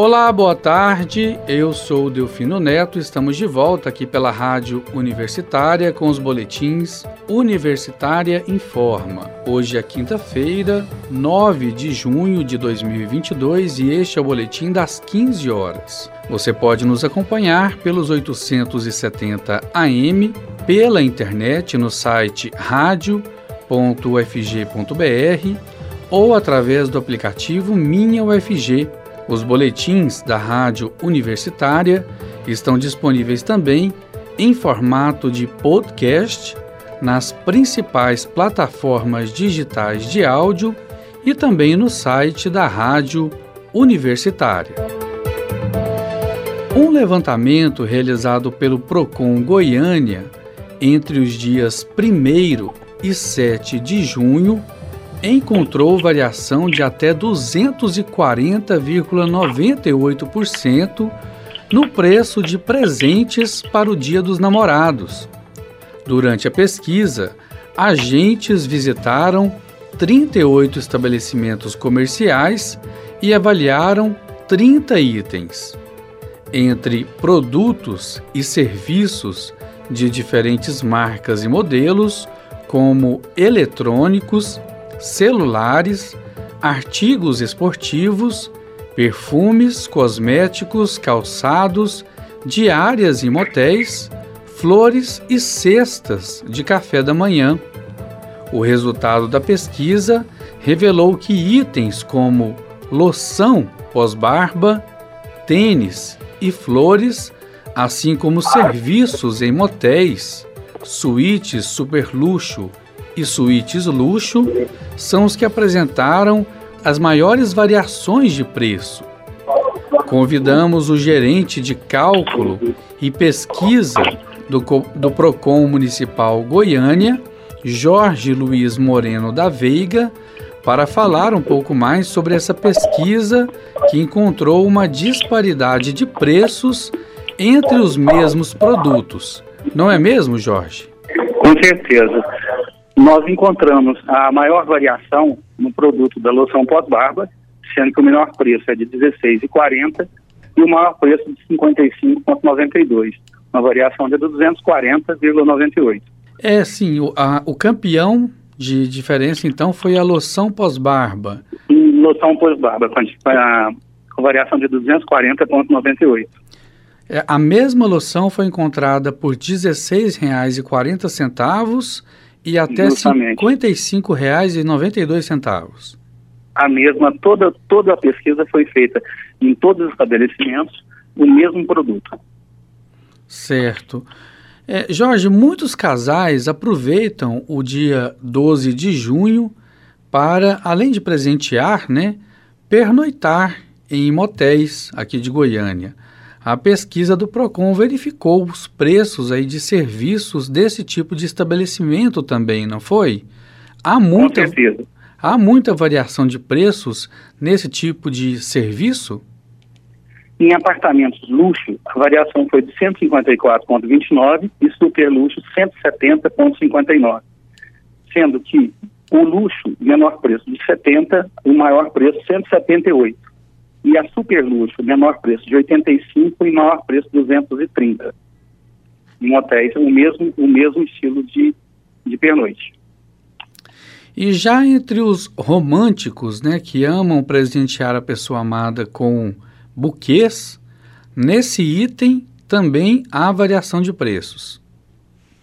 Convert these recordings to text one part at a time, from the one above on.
Olá, boa tarde. Eu sou Delfino Neto. Estamos de volta aqui pela Rádio Universitária com os boletins Universitária Informa. Hoje é quinta-feira, 9 de junho de 2022 e este é o boletim das 15 horas. Você pode nos acompanhar pelos 870 AM, pela internet no site radio.ufg.br ou através do aplicativo Minha UFG os boletins da Rádio Universitária estão disponíveis também em formato de podcast nas principais plataformas digitais de áudio e também no site da Rádio Universitária. Um levantamento realizado pelo Procon Goiânia entre os dias 1 e 7 de junho encontrou variação de até 240,98% no preço de presentes para o Dia dos Namorados. Durante a pesquisa, agentes visitaram 38 estabelecimentos comerciais e avaliaram 30 itens. Entre produtos e serviços de diferentes marcas e modelos, como eletrônicos, celulares, artigos esportivos, perfumes, cosméticos, calçados, diárias em motéis, flores e cestas de café da manhã. O resultado da pesquisa revelou que itens como loção pós-barba, tênis e flores, assim como serviços em motéis, suítes super luxo e suítes luxo são os que apresentaram as maiores variações de preço. Convidamos o gerente de cálculo e pesquisa do, do PROCON Municipal Goiânia, Jorge Luiz Moreno da Veiga, para falar um pouco mais sobre essa pesquisa que encontrou uma disparidade de preços entre os mesmos produtos. Não é mesmo, Jorge? Com certeza nós encontramos a maior variação no produto da loção pós-barba, sendo que o menor preço é de R$ 16,40 e o maior preço de R$ 55,92, uma variação de 240,98. É, sim, o, a, o campeão de diferença, então, foi a loção pós-barba. Loção pós-barba, com a, a variação de 240,98. É, a mesma loção foi encontrada por R$ 16,40 e até R$ 55,92. A mesma, toda, toda a pesquisa foi feita em todos os estabelecimentos, o mesmo produto. Certo. É, Jorge, muitos casais aproveitam o dia 12 de junho para, além de presentear, né, pernoitar em motéis aqui de Goiânia. A pesquisa do Procon verificou os preços aí de serviços desse tipo de estabelecimento também, não foi? Há muita, Com certeza. Há muita variação de preços nesse tipo de serviço? Em apartamentos luxo, a variação foi de 154,29 e super luxo 170,59, sendo que o luxo, menor preço de 70, o maior preço 178 e a super luxo, menor preço de 85 e maior preço 230. Em hotéis, o mesmo, o mesmo estilo de, de pernoite. E já entre os românticos, né, que amam presentear a pessoa amada com buquês, nesse item também há variação de preços.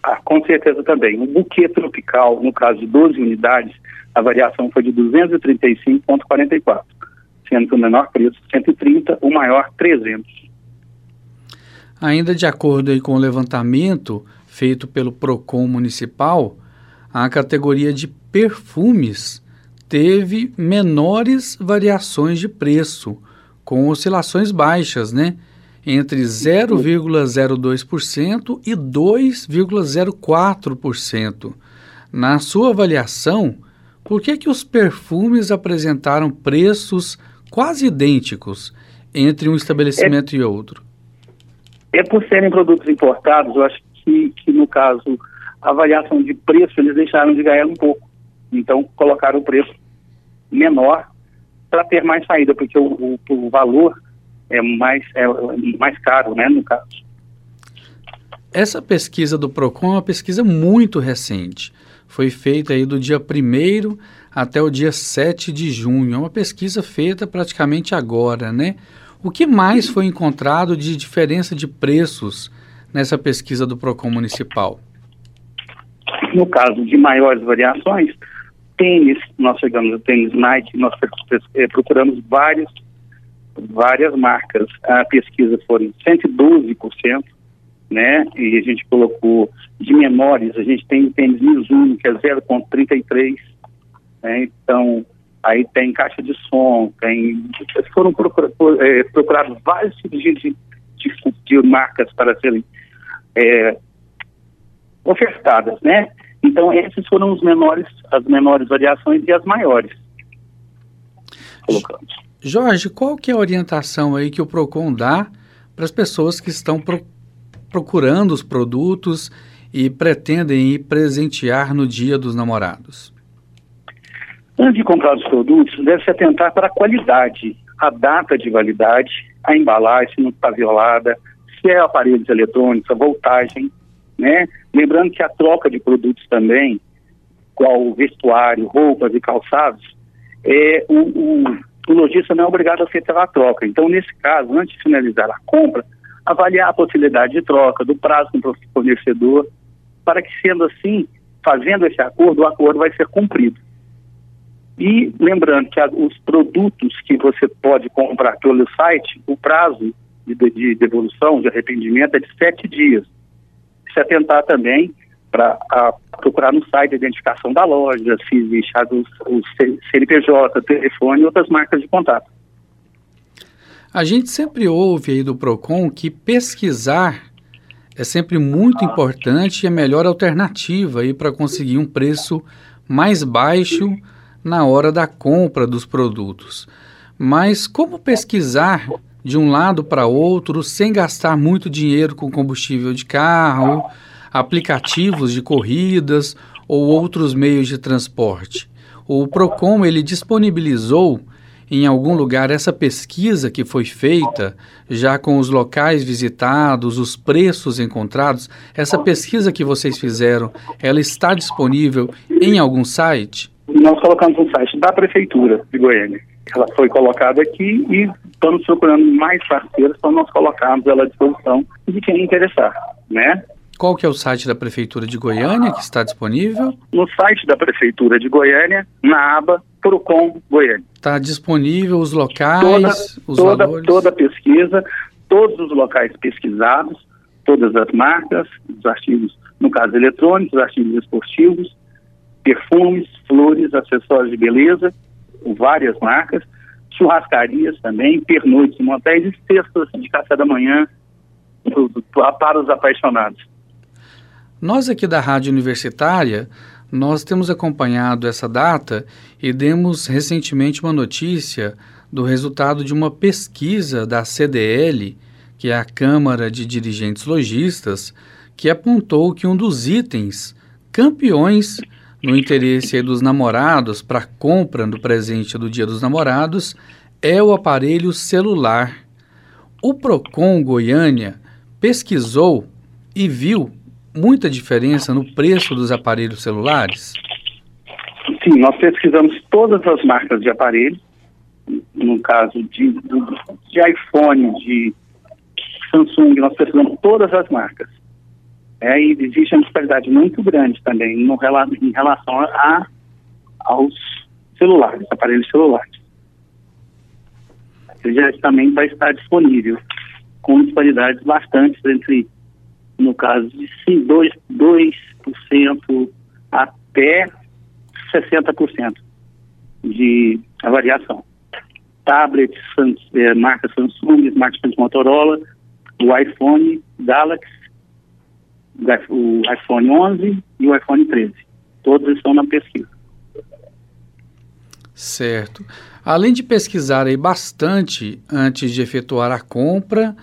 Ah, com certeza também. O buquê tropical, no caso de 12 unidades, a variação foi de 235,44 sendo que o menor preço 130, o maior 300. Ainda de acordo com o levantamento feito pelo Procon municipal, a categoria de perfumes teve menores variações de preço, com oscilações baixas, né? Entre 0,02% e 2,04%. Na sua avaliação, por que, que os perfumes apresentaram preços quase idênticos entre um estabelecimento é, e outro? É por serem produtos importados, eu acho que, que no caso a variação de preço eles deixaram de ganhar um pouco. Então colocaram o preço menor para ter mais saída, porque o, o, o, valor é mais, é mais caro, né, no caso. Essa pesquisa do PROCON é uma pesquisa muito recente. Foi feita aí do dia 1 até o dia 7 de junho. É uma pesquisa feita praticamente agora, né? O que mais foi encontrado de diferença de preços nessa pesquisa do PROCON municipal? No caso de maiores variações, tênis, nós chegamos a tênis Nike, nós eh, procuramos vários, várias marcas. A pesquisa foi 112%, né? E a gente colocou de menores, a gente tem tênis Mizuno, que é 0,33, né? Então, aí tem caixa de som, tem... Foram procura, é, procurados vários tipos de, de, de, marcas para serem é, ofertadas, né? Então, esses foram os menores, as menores variações e as maiores. Colocamos. Jorge, qual que é a orientação aí que o PROCON dá para as pessoas que estão pro, procurando os produtos e pretendem ir presentear no Dia dos Namorados? Antes de comprar os produtos, deve-se atentar para a qualidade, a data de validade, a embalagem, se não está violada, se é aparelhos eletrônicos, a voltagem, né? Lembrando que a troca de produtos também, qual vestuário, roupas e calçados, é, o, o, o lojista não é obrigado a aceitar a troca. Então, nesse caso, antes de finalizar a compra, avaliar a possibilidade de troca, do prazo com o fornecedor, para que, sendo assim, fazendo esse acordo, o acordo vai ser cumprido. E lembrando que os produtos que você pode comprar pelo site, o prazo de, de devolução, de arrependimento é de sete dias se atentar também para procurar no site a identificação da loja, se existe o CNPJ, telefone e outras marcas de contato. A gente sempre ouve aí do PROCON que pesquisar é sempre muito importante e a melhor alternativa aí para conseguir um preço mais baixo na hora da compra dos produtos. Mas como pesquisar de um lado para outro sem gastar muito dinheiro com combustível de carro, aplicativos de corridas ou outros meios de transporte. O Procon ele disponibilizou em algum lugar essa pesquisa que foi feita, já com os locais visitados, os preços encontrados, essa pesquisa que vocês fizeram, ela está disponível em algum site? Nós colocamos no site da Prefeitura de Goiânia. Ela foi colocada aqui e estamos procurando mais parceiros para nós colocarmos ela à disposição de quem interessar, né? Qual que é o site da Prefeitura de Goiânia que está disponível? No site da Prefeitura de Goiânia, na aba Procon Goiânia. Está disponível os locais, toda, os toda, valores? Toda a pesquisa, todos os locais pesquisados, todas as marcas, os artigos, no caso eletrônicos, artigos esportivos, perfumes, flores, acessórios de beleza, várias marcas, churrascarias também, pernoites, motéis e cestas de café da manhã para os apaixonados. Nós aqui da Rádio Universitária, nós temos acompanhado essa data e demos recentemente uma notícia do resultado de uma pesquisa da CDL, que é a Câmara de Dirigentes Logistas, que apontou que um dos itens campeões no interesse dos namorados para compra do presente do Dia dos Namorados é o aparelho celular. O Procon Goiânia pesquisou e viu muita diferença no preço dos aparelhos celulares? Sim, nós pesquisamos todas as marcas de aparelhos, no caso de, de iPhone, de Samsung, nós pesquisamos todas as marcas. É, e existe uma disparidade muito grande também no, em relação a, aos celulares, aparelhos celulares. Já também vai estar disponível, com disparidades bastante entre, no caso de 2%, 2% até 60% de variação. Tablets, é, marca Samsung, smartphones Motorola, o iPhone, Galaxy, o iPhone 11 e o iPhone 13. Todos estão na pesquisa. Certo. Além de pesquisar aí bastante antes de efetuar a compra,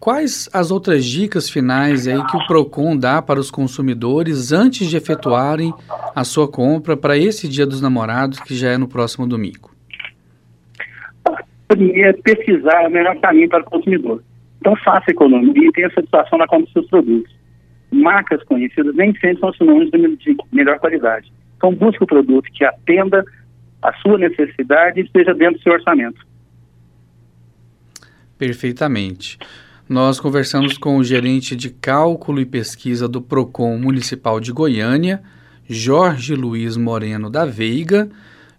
quais as outras dicas finais aí que o Procon dá para os consumidores antes de efetuarem a sua compra para esse Dia dos Namorados que já é no próximo domingo? primeiro pesquisar o melhor caminho para o consumidor. Então, faça economia e tenha satisfação na compra dos seus produtos. Marcas conhecidas nem sempre são sinônimos de melhor qualidade. Então, busque o produto que atenda a sua necessidade e esteja dentro do seu orçamento. Perfeitamente. Nós conversamos com o gerente de cálculo e pesquisa do Procon Municipal de Goiânia, Jorge Luiz Moreno da Veiga.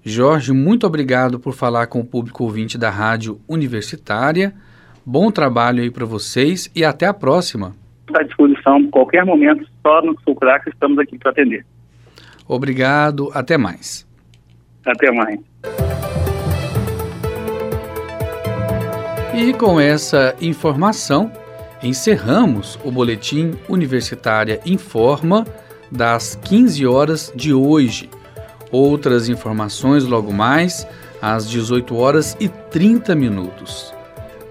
Jorge, muito obrigado por falar com o público ouvinte da Rádio Universitária. Bom trabalho aí para vocês e até a próxima. À disposição, qualquer momento, só no Sulcrac estamos aqui para atender. Obrigado, até mais. Até mais. E com essa informação, encerramos o Boletim Universitária Informa das 15 horas de hoje. Outras informações logo mais às 18 horas e 30 minutos.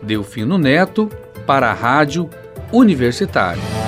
Delfino Neto para a Rádio Universitária.